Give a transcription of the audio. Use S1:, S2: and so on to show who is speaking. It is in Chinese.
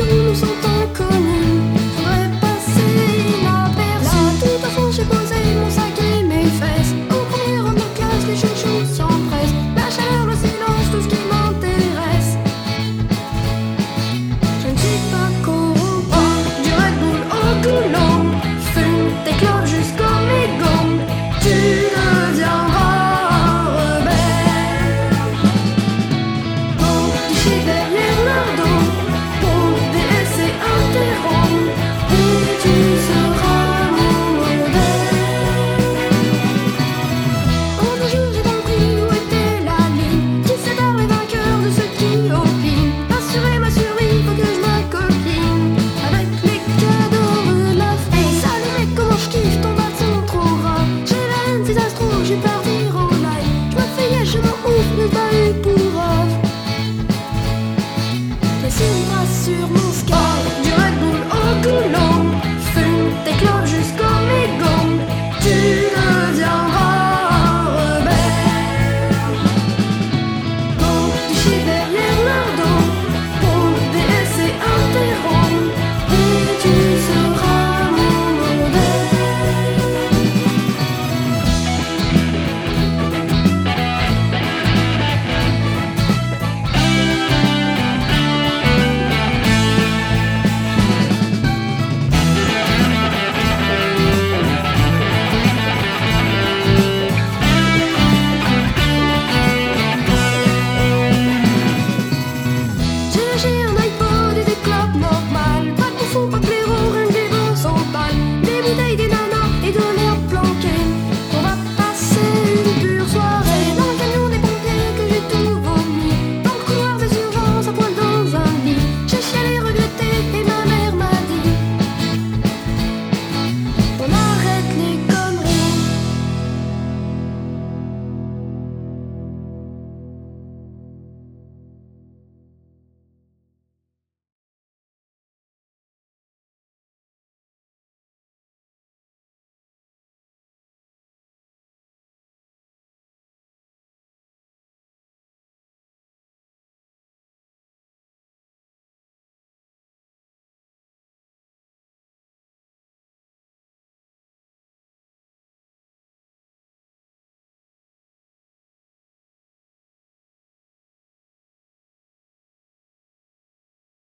S1: dirlo